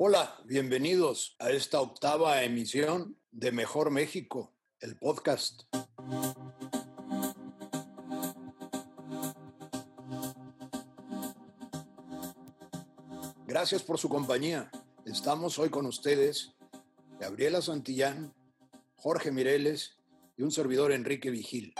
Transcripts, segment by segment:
Hola, bienvenidos a esta octava emisión de Mejor México, el podcast. Gracias por su compañía. Estamos hoy con ustedes, Gabriela Santillán, Jorge Mireles y un servidor Enrique Vigil.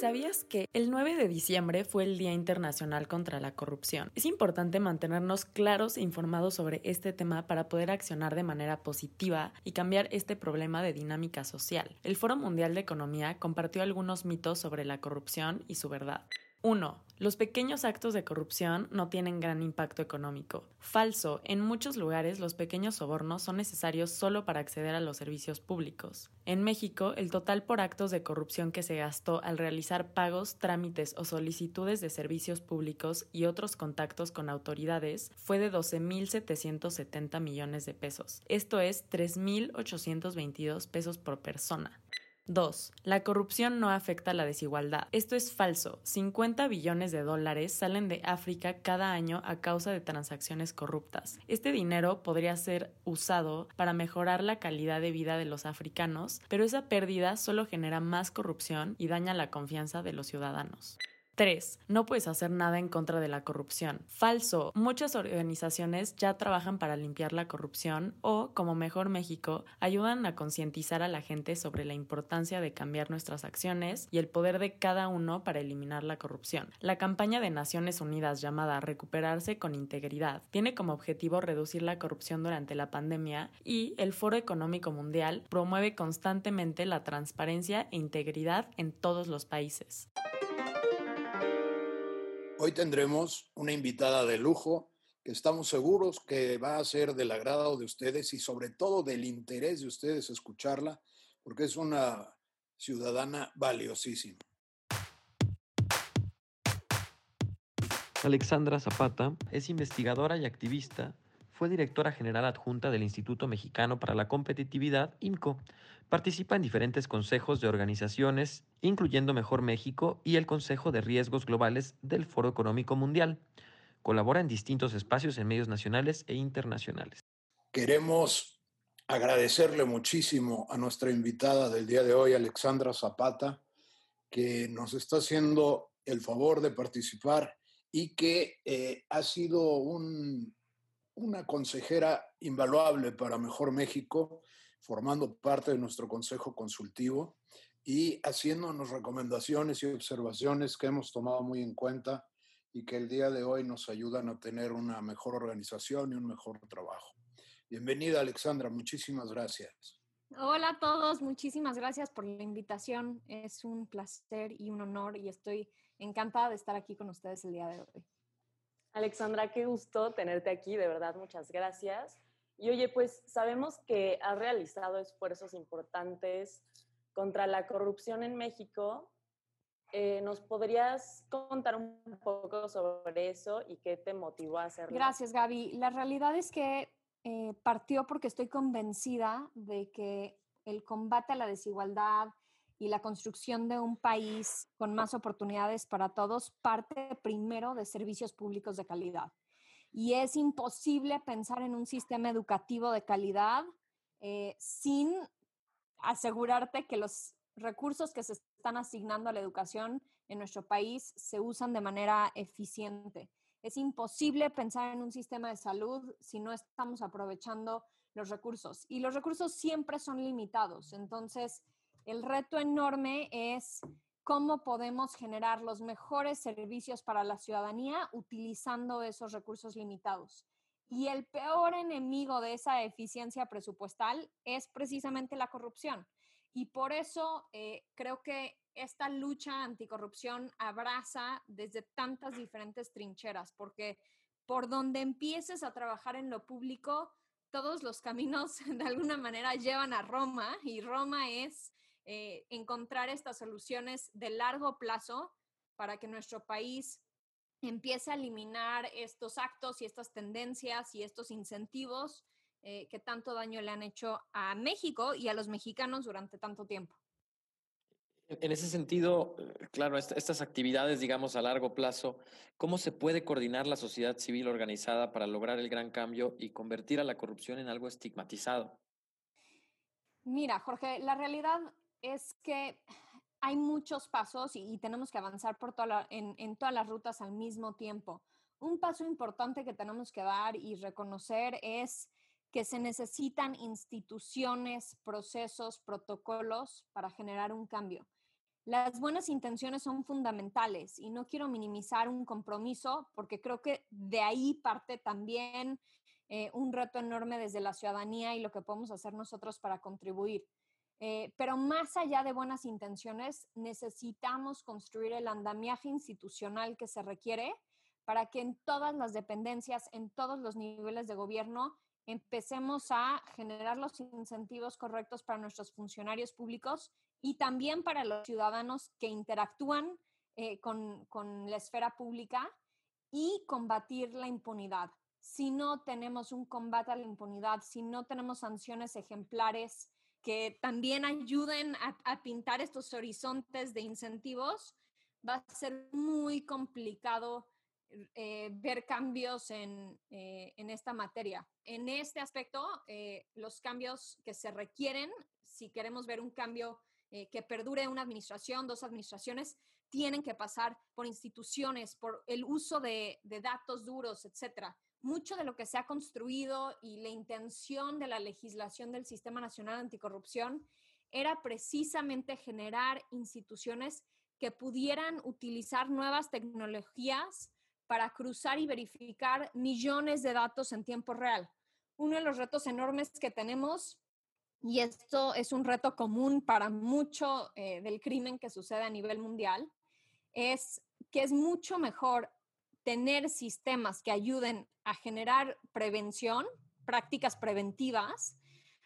¿Sabías que el 9 de diciembre fue el Día Internacional contra la Corrupción? Es importante mantenernos claros e informados sobre este tema para poder accionar de manera positiva y cambiar este problema de dinámica social. El Foro Mundial de Economía compartió algunos mitos sobre la corrupción y su verdad. 1. Los pequeños actos de corrupción no tienen gran impacto económico. Falso. En muchos lugares los pequeños sobornos son necesarios solo para acceder a los servicios públicos. En México, el total por actos de corrupción que se gastó al realizar pagos, trámites o solicitudes de servicios públicos y otros contactos con autoridades fue de 12.770 millones de pesos. Esto es 3.822 pesos por persona. 2. La corrupción no afecta la desigualdad. Esto es falso. 50 billones de dólares salen de África cada año a causa de transacciones corruptas. Este dinero podría ser usado para mejorar la calidad de vida de los africanos, pero esa pérdida solo genera más corrupción y daña la confianza de los ciudadanos. 3. No puedes hacer nada en contra de la corrupción. Falso. Muchas organizaciones ya trabajan para limpiar la corrupción o, como Mejor México, ayudan a concientizar a la gente sobre la importancia de cambiar nuestras acciones y el poder de cada uno para eliminar la corrupción. La campaña de Naciones Unidas llamada Recuperarse con Integridad tiene como objetivo reducir la corrupción durante la pandemia y el Foro Económico Mundial promueve constantemente la transparencia e integridad en todos los países. Hoy tendremos una invitada de lujo que estamos seguros que va a ser del agrado de ustedes y sobre todo del interés de ustedes escucharla, porque es una ciudadana valiosísima. Alexandra Zapata es investigadora y activista fue directora general adjunta del Instituto Mexicano para la Competitividad, IMCO. Participa en diferentes consejos de organizaciones, incluyendo Mejor México y el Consejo de Riesgos Globales del Foro Económico Mundial. Colabora en distintos espacios en medios nacionales e internacionales. Queremos agradecerle muchísimo a nuestra invitada del día de hoy, Alexandra Zapata, que nos está haciendo el favor de participar y que eh, ha sido un una consejera invaluable para Mejor México, formando parte de nuestro consejo consultivo y haciéndonos recomendaciones y observaciones que hemos tomado muy en cuenta y que el día de hoy nos ayudan a tener una mejor organización y un mejor trabajo. Bienvenida Alexandra, muchísimas gracias. Hola a todos, muchísimas gracias por la invitación. Es un placer y un honor y estoy encantada de estar aquí con ustedes el día de hoy. Alexandra, qué gusto tenerte aquí, de verdad, muchas gracias. Y oye, pues sabemos que has realizado esfuerzos importantes contra la corrupción en México. Eh, ¿Nos podrías contar un poco sobre eso y qué te motivó a hacerlo? Gracias, Gaby. La realidad es que eh, partió porque estoy convencida de que el combate a la desigualdad, y la construcción de un país con más oportunidades para todos parte primero de servicios públicos de calidad. Y es imposible pensar en un sistema educativo de calidad eh, sin asegurarte que los recursos que se están asignando a la educación en nuestro país se usan de manera eficiente. Es imposible pensar en un sistema de salud si no estamos aprovechando los recursos. Y los recursos siempre son limitados. Entonces, el reto enorme es cómo podemos generar los mejores servicios para la ciudadanía utilizando esos recursos limitados. Y el peor enemigo de esa eficiencia presupuestal es precisamente la corrupción. Y por eso eh, creo que esta lucha anticorrupción abraza desde tantas diferentes trincheras, porque por donde empieces a trabajar en lo público, todos los caminos de alguna manera llevan a Roma y Roma es eh, encontrar estas soluciones de largo plazo para que nuestro país empiece a eliminar estos actos y estas tendencias y estos incentivos eh, que tanto daño le han hecho a México y a los mexicanos durante tanto tiempo. En ese sentido, eh, claro, estas actividades, digamos, a largo plazo, ¿cómo se puede coordinar la sociedad civil organizada para lograr el gran cambio y convertir a la corrupción en algo estigmatizado? Mira, Jorge, la realidad es que hay muchos pasos y, tenemos que avanzar por toda en, todas las rutas al mismo tiempo. Un paso importante que tenemos que dar y reconocer es que se necesitan instituciones, procesos, protocolos para generar un cambio. Las buenas intenciones son fundamentales y no quiero minimizar un compromiso porque creo que de ahí parte también eh, un reto enorme desde la ciudadanía y lo que podemos hacer nosotros para contribuir. Eh, pero más allá de buenas intenciones, necesitamos construir el andamiaje institucional que se requiere para que en todas las dependencias, en todos los niveles de gobierno, empecemos a generar los incentivos correctos para nuestros funcionarios públicos y también para los ciudadanos que interactúan eh, con, con la esfera pública y combatir la impunidad. Si no tenemos un combate a la impunidad, si no tenemos sanciones ejemplares que también ayuden a, pintar estos horizontes de incentivos, va a ser muy complicado eh, ver cambios en, eh, en, esta materia. En este aspecto, los cambios que se requieren, si queremos ver un cambio eh, que perdure una administración, dos administraciones, tienen que pasar por instituciones, por el uso de, datos duros, etcétera. Mucho de lo que se ha construido y la intención de la legislación del Sistema Nacional Anticorrupción era precisamente generar instituciones que pudieran utilizar nuevas tecnologías para cruzar y verificar millones de datos en tiempo real. Uno de los retos enormes que tenemos y esto es un reto común para mucho eh, del crimen que sucede a nivel mundial, es que es mucho mejor tener sistemas que ayuden a generar prevención, prácticas preventivas,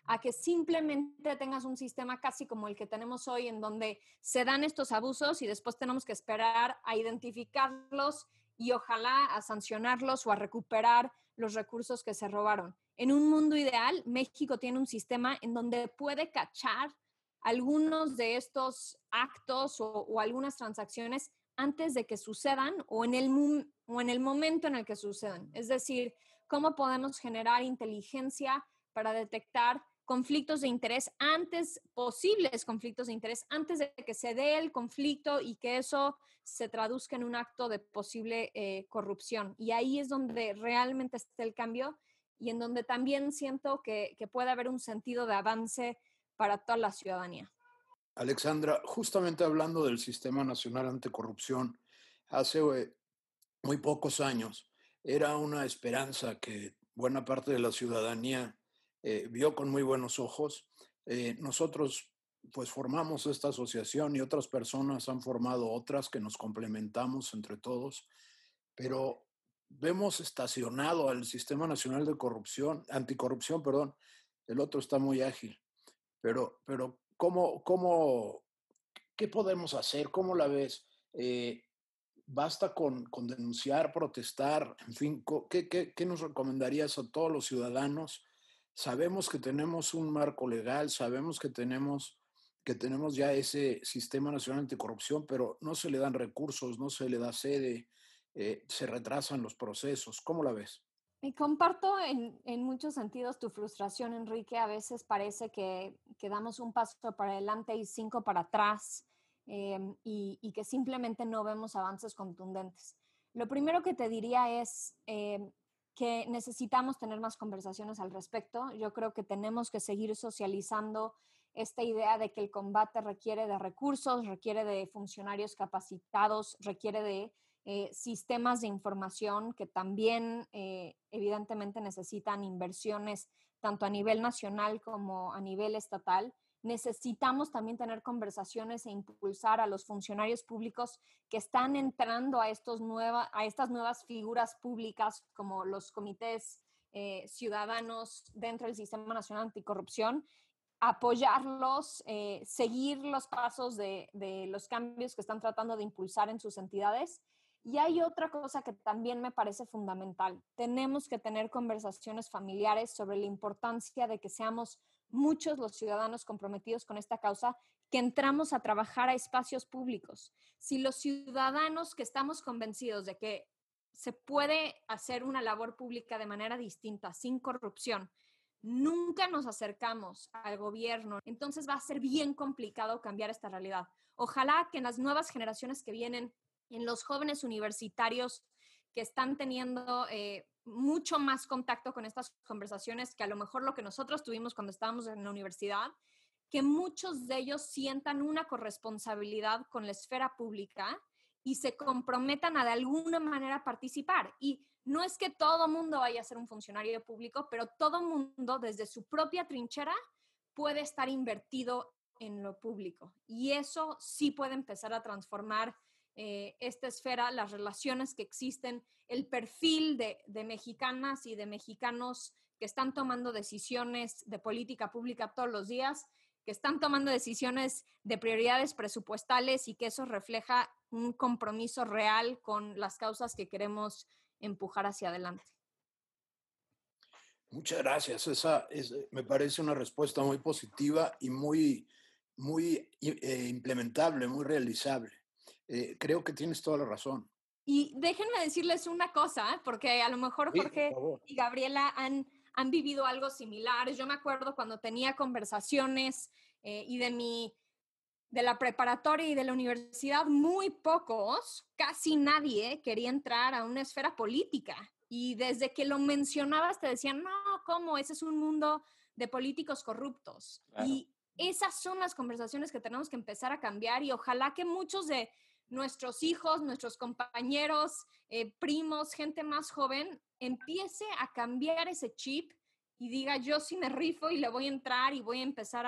a que simplemente tengas un sistema casi como el que tenemos hoy, en donde se dan estos abusos y después tenemos que esperar a identificarlos y ojalá a sancionarlos o a recuperar los recursos que se robaron. En un mundo ideal, México tiene un sistema en donde puede cachar algunos de estos actos o, algunas transacciones antes de que sucedan o en, el, o en el momento en el que sucedan. Es decir, cómo podemos generar inteligencia para detectar conflictos de interés antes, posibles conflictos de interés, antes de que se dé el conflicto y que eso se traduzca en un acto de posible eh, corrupción. Y ahí es donde realmente está el cambio y en donde también siento que, puede haber un sentido de avance para toda la ciudadanía. Alexandra, justamente hablando del Sistema Nacional Anticorrupción, hace eh, muy pocos años era una esperanza que buena parte de la ciudadanía eh, vio con muy buenos ojos. Eh, nosotros pues formamos esta asociación y otras personas han formado otras que nos complementamos entre todos, pero vemos estacionado al Sistema Nacional de Corrupción, Anticorrupción, perdón, el otro está muy ágil, pero, pero ¿cómo, cómo, ¿qué podemos hacer? ¿Cómo la ves? Eh, ¿Basta con, con, denunciar, protestar? En fin, ¿qué, qué, qué nos recomendarías a todos los ciudadanos? Sabemos que tenemos un marco legal, sabemos que tenemos que tenemos ya ese Sistema Nacional Anticorrupción, pero no se le dan recursos, no se le da sede, eh, se retrasan los procesos. ¿Cómo la ves? Y comparto en, muchos sentidos tu frustración, Enrique. A veces parece que, que damos un paso para adelante y cinco para atrás em, y, y, que simplemente no vemos avances contundentes. Lo primero que te diría es em, que necesitamos tener más conversaciones al respecto. Yo creo que tenemos que seguir socializando esta idea de que el combate requiere de recursos, requiere de funcionarios capacitados, requiere de eh, sistemas de información que también eh, evidentemente necesitan inversiones tanto a nivel nacional como a nivel estatal. Necesitamos también tener conversaciones e impulsar a los funcionarios públicos que están entrando a, estos nueva, a estas nuevas figuras públicas como los comités eh, ciudadanos dentro del Sistema Nacional Anticorrupción apoyarlos, seguir los pasos de, de, los cambios que están tratando de impulsar en sus entidades y hay otra cosa que también me parece fundamental. Tenemos que tener conversaciones familiares sobre la importancia de que seamos muchos los ciudadanos comprometidos con esta causa, que entramos a trabajar a espacios públicos. Si los ciudadanos que estamos convencidos de que se puede hacer una labor pública de manera distinta, sin corrupción, nunca nos acercamos al gobierno, entonces va a ser bien complicado cambiar esta realidad. Ojalá que en las nuevas generaciones que vienen, en los jóvenes universitarios que están teniendo eh, mucho más contacto con estas conversaciones que a lo mejor lo que nosotros tuvimos cuando estábamos en la universidad, que muchos de ellos sientan una corresponsabilidad con la esfera pública y se comprometan a de alguna manera participar. Y no es que todo mundo vaya a ser un funcionario público, pero todo mundo desde su propia trinchera puede estar invertido en lo público. Y eso sí puede empezar a transformar eh, esta esfera, las relaciones que existen, el perfil de, de mexicanas y de mexicanos que están tomando decisiones de política pública todos los días que están tomando decisiones de prioridades presupuestales y que eso refleja un compromiso real con las causas que queremos empujar hacia adelante. Muchas gracias. Esa es, me parece una respuesta muy positiva y muy, muy eh, implementable, muy realizable. Eh, creo que tienes toda la razón. Y déjenme decirles una cosa, porque a lo mejor Jorge y Gabriela han han vivido algo similar. Yo me acuerdo cuando tenía conversaciones eh, y de mi de la preparatoria y de la universidad, muy pocos, casi nadie quería entrar a una esfera política. Y desde que lo mencionabas te decían, no, ¿cómo? Ese es un mundo de políticos corruptos. Y esas son las conversaciones que tenemos que empezar a cambiar y ojalá que muchos de nuestros hijos, nuestros compañeros, eh, primos, gente más joven, empiece a cambiar ese chip y diga, yo sí me rifo y le voy a entrar y voy a empezar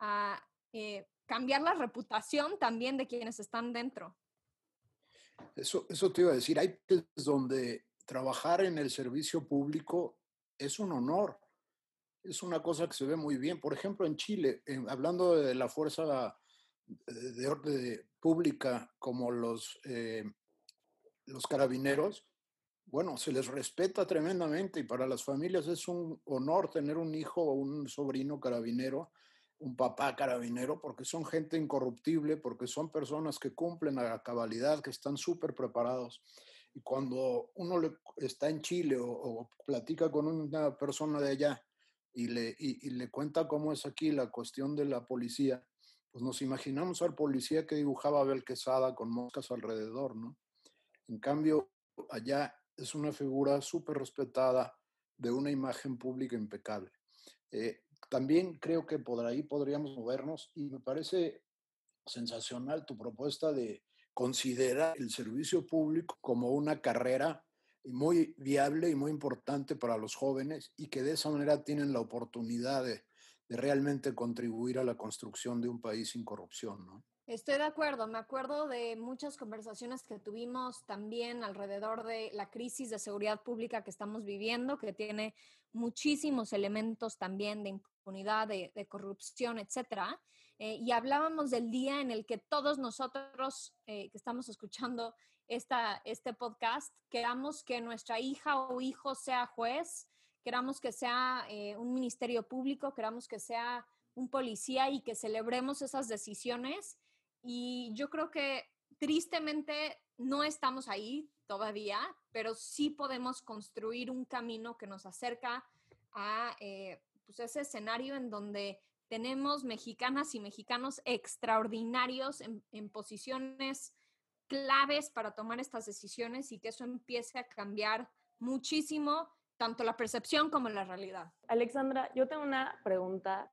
a, eh, cambiar la reputación también de quienes están dentro. Eso, eso te iba a decir, hay donde trabajar en el servicio público es un honor, es una cosa que se ve muy bien. Por ejemplo, en Chile, hablando de la fuerza de orden pública como los, eh, los carabineros, bueno, se les respeta tremendamente y para las familias es un honor tener un hijo o un sobrino carabinero, un papá carabinero, porque son gente incorruptible, porque son personas que cumplen a la cabalidad, que están súper preparados. Y cuando uno le, está en Chile o, platica con una persona de allá y le, y le cuenta cómo es aquí la cuestión de la policía, pues nos imaginamos al policía que dibujaba Abel Quesada con moscas alrededor, ¿no? En cambio, allá es una figura súper respetada de una imagen pública impecable. Eh, también creo que por ahí podríamos movernos y me parece sensacional tu propuesta de considerar el servicio público como una carrera muy viable y muy importante para los jóvenes y que de esa manera tienen la oportunidad de, de realmente contribuir a la construcción de un país sin corrupción, ¿no? Estoy de acuerdo, me acuerdo de muchas conversaciones que tuvimos también alrededor de la crisis de seguridad pública que estamos viviendo, que tiene muchísimos elementos también de impunidad, de, corrupción, etcétera. Eh, y hablábamos del día en el que todos nosotros eh, que estamos escuchando esta, este podcast queramos que nuestra hija o hijo sea juez, queramos que sea eh, un ministerio público, queramos que sea un policía y que celebremos esas decisiones. Y yo creo que tristemente no estamos ahí todavía, pero sí podemos construir un camino que nos acerca a eh, pues ese escenario en donde tenemos mexicanas y mexicanos extraordinarios en, en posiciones claves para tomar estas decisiones y que eso empiece a cambiar muchísimo tanto la percepción como la realidad. Alexandra, yo tengo una pregunta.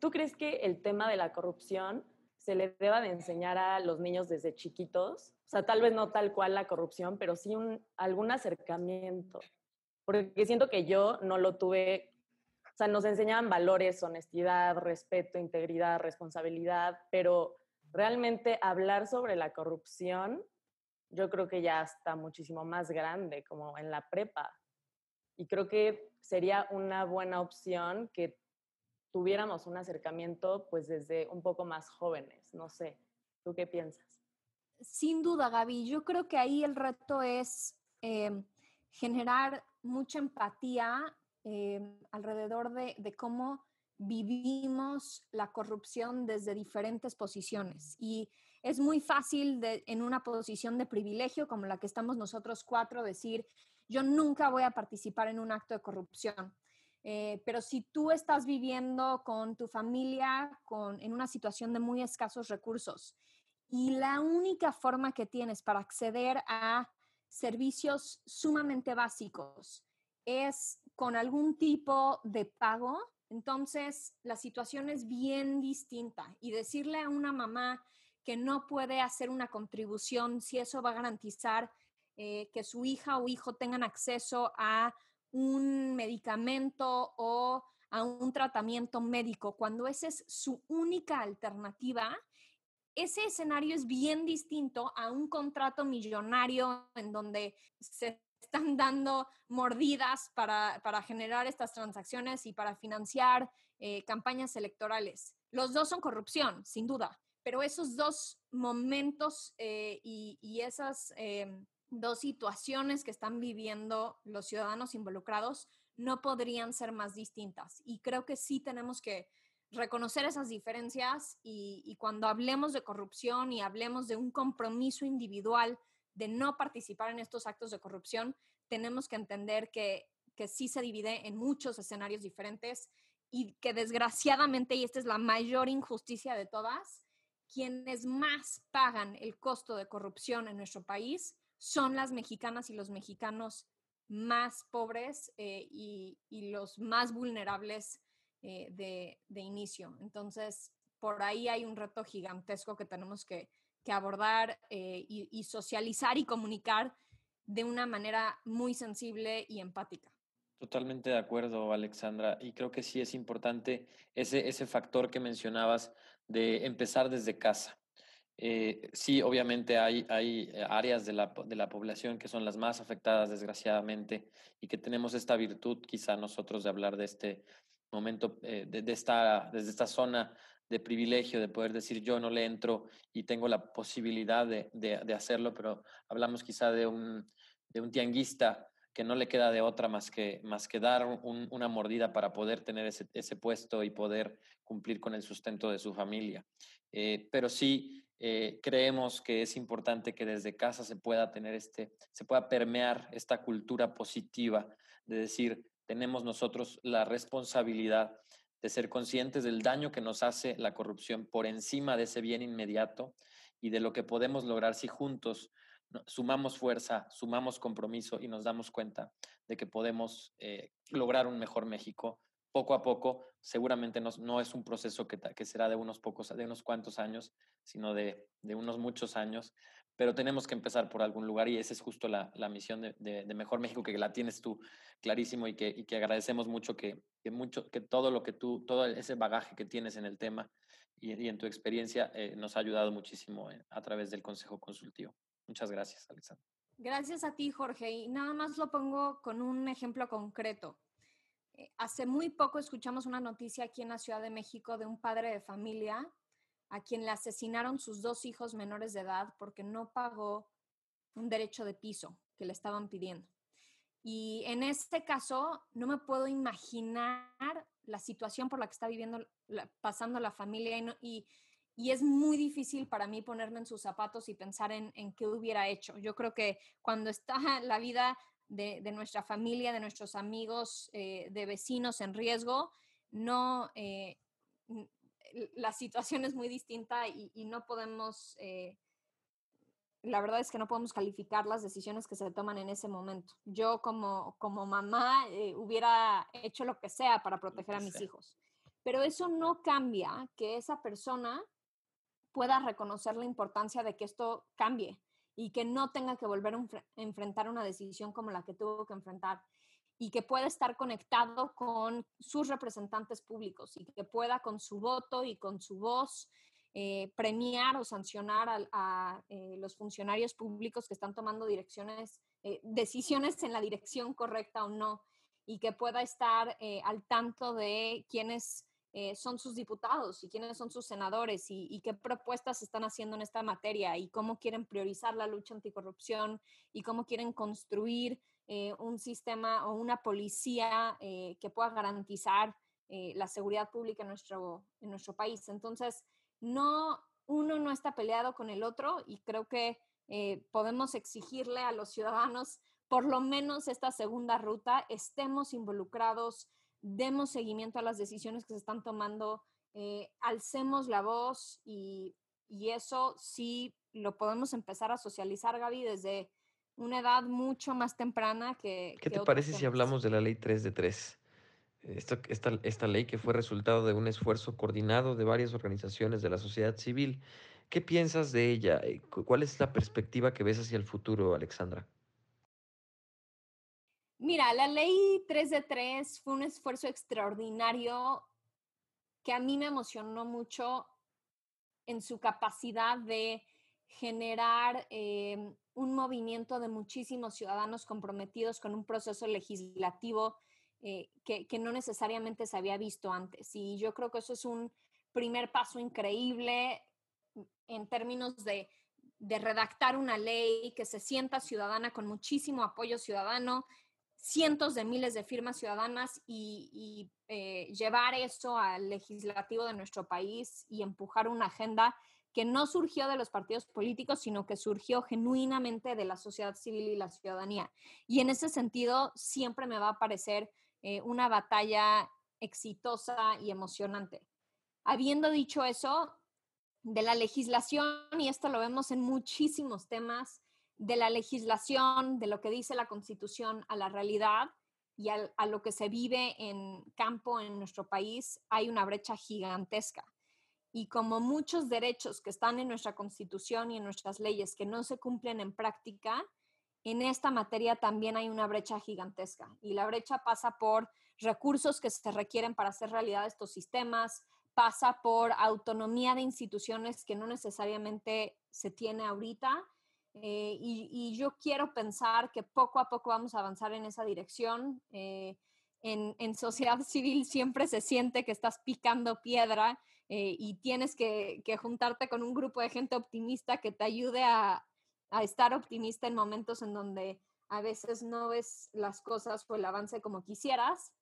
¿Tú crees que el tema de la corrupción se le deba de enseñar a los niños desde chiquitos? O sea, tal vez no tal cual la corrupción, pero sí algún acercamiento. Porque siento que yo no lo tuve, o sea, nos enseñaban valores, honestidad, respeto, integridad, responsabilidad, pero realmente hablar sobre la corrupción, yo creo que ya está muchísimo más grande, como en la prepa. Y creo que sería una buena opción que tuviéramos un acercamiento pues desde un poco más jóvenes. No sé, ¿tú qué piensas? Sin duda, Gaby. Yo creo que ahí el reto es em, generar mucha empatía em, alrededor de, de, cómo vivimos la corrupción desde diferentes posiciones y es muy fácil en una posición de privilegio como la que estamos nosotros cuatro decir, yo nunca voy a participar en un acto de corrupción. Eh, pero si tú estás viviendo con tu familia con, en una situación de muy escasos recursos y la única forma que tienes para acceder a servicios sumamente básicos es con algún tipo de pago, entonces la situación es bien distinta. Y decirle a una mamá que no puede hacer una contribución si eso va a garantizar eh, que su hija o hijo tengan acceso a un medicamento o a un tratamiento médico, cuando esa es su única alternativa, ese escenario es bien distinto a un contrato millonario en donde se están dando mordidas para, generar estas transacciones y para financiar eh, campañas electorales. Los dos son corrupción, sin duda, pero esos dos momentos eh, y, esas em, dos situaciones que están viviendo los ciudadanos involucrados no podrían ser más distintas. Y creo que sí tenemos que reconocer esas diferencias y, cuando hablemos de corrupción y hablemos de un compromiso individual de no participar en estos actos de corrupción, tenemos que entender que, que sí se divide en muchos escenarios diferentes y que desgraciadamente, y esta es la mayor injusticia de todas, quienes más pagan el costo de corrupción en nuestro país son las mexicanas y los mexicanos más pobres eh, y, los más vulnerables eh, de, inicio. Entonces, por ahí hay un reto gigantesco que tenemos que, abordar eh, y, socializar y comunicar de una manera muy sensible y empática. Totalmente de acuerdo, Alexandra. Y creo que sí es importante ese, ese factor que mencionabas de empezar desde casa. Eh, sí, obviamente hay, hay áreas de la, de la, población que son las más afectadas, desgraciadamente, y que tenemos esta virtud, quizá nosotros, de hablar de este momento, eh, de, esta, desde esta zona de privilegio, de poder decir yo no le entro y tengo la posibilidad de, de, hacerlo, pero hablamos quizá de un, de un tianguista que no le queda de otra más que, más que dar una mordida para poder tener ese, ese, puesto y poder cumplir con el sustento de su familia. Eh, pero sí, eh, creemos que es importante que desde casa se pueda tener este, se pueda permear esta cultura positiva de decir, tenemos nosotros la responsabilidad de ser conscientes del daño que nos hace la corrupción por encima de ese bien inmediato y de lo que podemos lograr si juntos sumamos fuerza, sumamos compromiso y nos damos cuenta de que podemos eh, lograr un mejor México poco a poco. Seguramente no, no es un proceso que, que, será de unos pocos, de unos cuantos años, sino de, de, unos muchos años, pero tenemos que empezar por algún lugar y esa es justo la, la misión de, de, Mejor México, que la tienes tú clarísimo y que, y que agradecemos mucho que, que, mucho que todo lo que tú, todo ese bagaje que tienes en el tema y, y en tu experiencia eh, nos ha ayudado muchísimo eh, a través del Consejo Consultivo. Muchas gracias, Alexandra. Gracias a ti, Jorge. Y nada más lo pongo con un ejemplo concreto. Eh, hace muy poco escuchamos una noticia aquí en la Ciudad de México de un padre de familia a quien le asesinaron sus dos hijos menores de edad porque no pagó un derecho de piso que le estaban pidiendo. Y en este caso, no me puedo imaginar la situación por la que está viviendo, pasando la familia y, y, es muy difícil para mí ponerme en sus zapatos y pensar en, en qué hubiera hecho. Yo creo que cuando está la vida de, nuestra familia, de nuestros amigos, eh, de vecinos en riesgo, no, eh, la situación es muy distinta y, no podemos, eh, la verdad es que no podemos calificar las decisiones que se toman en ese momento. Yo como, como mamá hubiera hecho lo que sea para proteger a mis hijos, pero eso no cambia que esa persona pueda reconocer la importancia de que esto cambie y que no tenga que volver a enfrentar una decisión como la que tuvo que enfrentar y que pueda estar conectado con sus representantes públicos y que pueda con su voto y con su voz eh, premiar o sancionar a, eh, los funcionarios públicos que están tomando direcciones, eh, decisiones en la dirección correcta o no, y que pueda estar al tanto de quiénes eh, son sus diputados y quiénes son sus senadores y, qué propuestas están haciendo en esta materia y cómo quieren priorizar la lucha anticorrupción y cómo quieren construir eh, un sistema o una policía eh, que pueda garantizar la seguridad pública en nuestro, en nuestro país. Entonces, no, uno no está peleado con el otro y creo que podemos exigirle a los ciudadanos por lo menos esta segunda ruta, estemos involucrados, demos seguimiento a las decisiones que se están tomando, eh, alcemos la voz y, y eso sí lo podemos empezar a socializar, Gaby, desde una edad mucho más temprana que... ¿Qué te parece si hablamos de la ley 3 de 3? Esta, esta, esta, ley que fue resultado de un esfuerzo coordinado de varias organizaciones de la sociedad civil. ¿Qué piensas de ella? Eh, ¿Cuál es la perspectiva que ves hacia el futuro, Alexandra? Mira, la ley 3 de 3 fue un esfuerzo extraordinario que a mí me emocionó mucho en su capacidad de generar em, un movimiento de muchísimos ciudadanos comprometidos con un proceso legislativo eh, que, no necesariamente se había visto antes. Y yo creo que eso es un primer paso increíble en términos de, redactar una ley que se sienta ciudadana con muchísimo apoyo ciudadano, cientos de miles de firmas ciudadanas y, eh, llevar eso al legislativo de nuestro país y empujar una agenda que no surgió de los partidos políticos, sino que surgió genuinamente de la sociedad civil y la ciudadanía. Y en ese sentido, siempre me va a parecer eh, una batalla exitosa y emocionante. Habiendo dicho eso, de la legislación, y esto lo vemos en muchísimos temas, de la legislación, de lo que dice la Constitución a la realidad y a lo que se vive en campo en nuestro país, hay una brecha gigantesca. Y como muchos derechos que están en nuestra constitución y en nuestras leyes que no se cumplen en práctica, en esta materia también hay una brecha gigantesca. Y la brecha pasa por recursos que se requieren para hacer realidad estos sistemas, pasa por autonomía de instituciones que no necesariamente se tiene ahorita. Eh, y, yo quiero pensar que poco a poco vamos a avanzar en esa dirección. Eh, en, en, sociedad civil siempre se siente que estás picando piedra eh, y tienes que, juntarte con un grupo de gente optimista que te ayude a, estar optimista en momentos en donde a veces no ves las cosas o el avance como quisieras.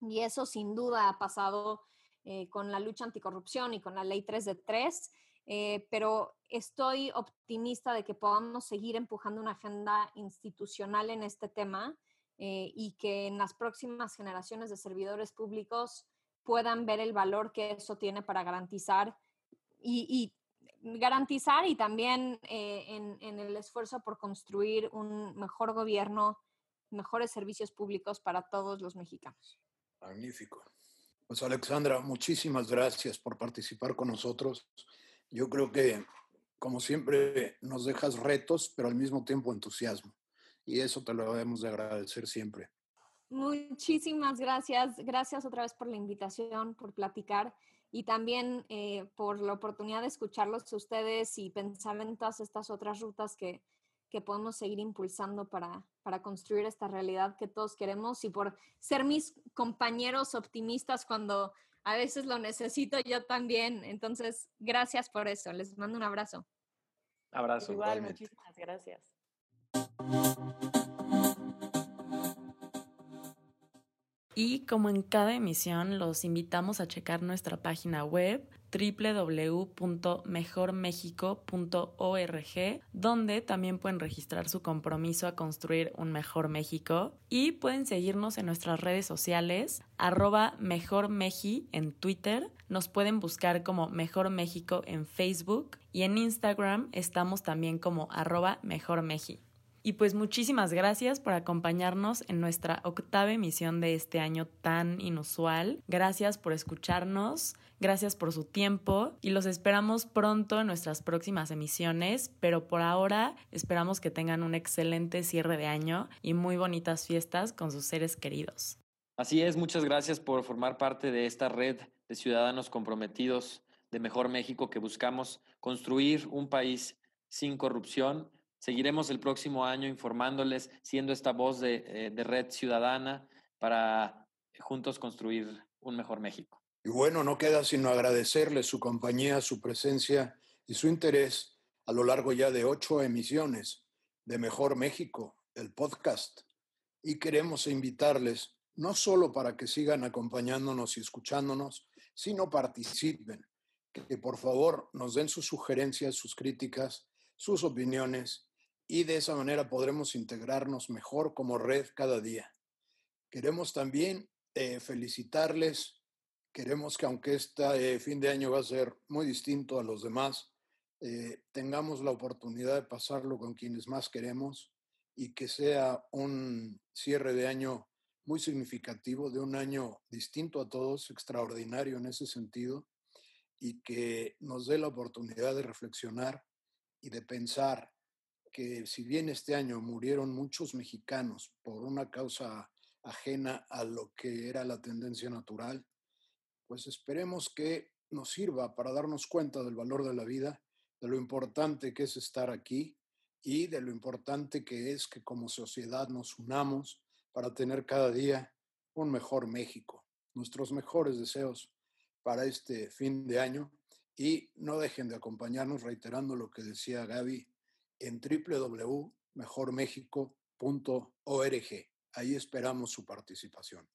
Y eso sin duda ha pasado eh, con la lucha anticorrupción y con la ley 3 de 3. Eh, pero estoy optimista de que podamos seguir empujando una agenda institucional en este tema y que en las próximas generaciones de servidores públicos puedan ver el valor que eso tiene para garantizar y, garantizar y también eh, en, el esfuerzo por construir un mejor gobierno, mejores servicios públicos para todos los mexicanos. Magnífico. Pues Alexandra, muchísimas gracias por participar con nosotros. Yo creo que, como siempre, nos dejas retos, pero al mismo tiempo entusiasmo. Y eso te lo debemos de agradecer siempre. Muchísimas gracias. Gracias otra vez por la invitación, por platicar y también eh, por la oportunidad de escucharlos ustedes y pensar en todas estas otras rutas que, que podemos seguir impulsando para, para construir esta realidad que todos queremos y por ser mis compañeros optimistas cuando a veces lo necesito yo también. Entonces, gracias por eso. Les mando un abrazo. Abrazo. Igual, muchísimas gracias. Y como en cada emisión, los invitamos a checar nuestra página web www.mejormexico.org, donde también pueden registrar su compromiso a construir un mejor México y pueden seguirnos en nuestras redes sociales, arroba mejormeji en Twitter, nos pueden buscar como Mejor México en Facebook y en Instagram estamos también como arroba mejormeji. Y pues muchísimas gracias por acompañarnos en nuestra octava emisión de este año tan inusual. Gracias por escucharnos, gracias por su tiempo y los esperamos pronto en nuestras próximas emisiones, pero por ahora esperamos que tengan un excelente cierre de año y muy bonitas fiestas con sus seres queridos. Así es, muchas gracias por formar parte de esta red de ciudadanos comprometidos de Mejor México que buscamos construir un país sin corrupción Seguiremos el próximo año informándoles, siendo esta voz de, eh, de red ciudadana para juntos construir un mejor México. Y bueno, no queda sino agradecerles su compañía, su presencia y su interés a lo largo ya de ocho emisiones de Mejor México, el podcast. Y queremos invitarles no solo para que sigan acompañándonos y escuchándonos, sino participen, que por favor nos den sus sugerencias, sus críticas, sus opiniones y de esa manera podremos integrarnos mejor como red cada día. Queremos también eh, felicitarles, queremos que aunque este fin de año va a ser muy distinto a los demás, eh, tengamos la oportunidad de pasarlo con quienes más queremos y que sea un cierre de año muy significativo, de un año distinto a todos, extraordinario en ese sentido, y que nos dé la oportunidad de reflexionar y de pensar que si bien este año murieron muchos mexicanos por una causa ajena a lo que era la tendencia natural, pues esperemos que nos sirva para darnos cuenta del valor de la vida, de lo importante que es estar aquí y de lo importante que es que como sociedad nos unamos para tener cada día un mejor México. Nuestros mejores deseos para este fin de año y no dejen de acompañarnos reiterando lo que decía Gaby en www.mejormexico.org. Ahí esperamos su participación.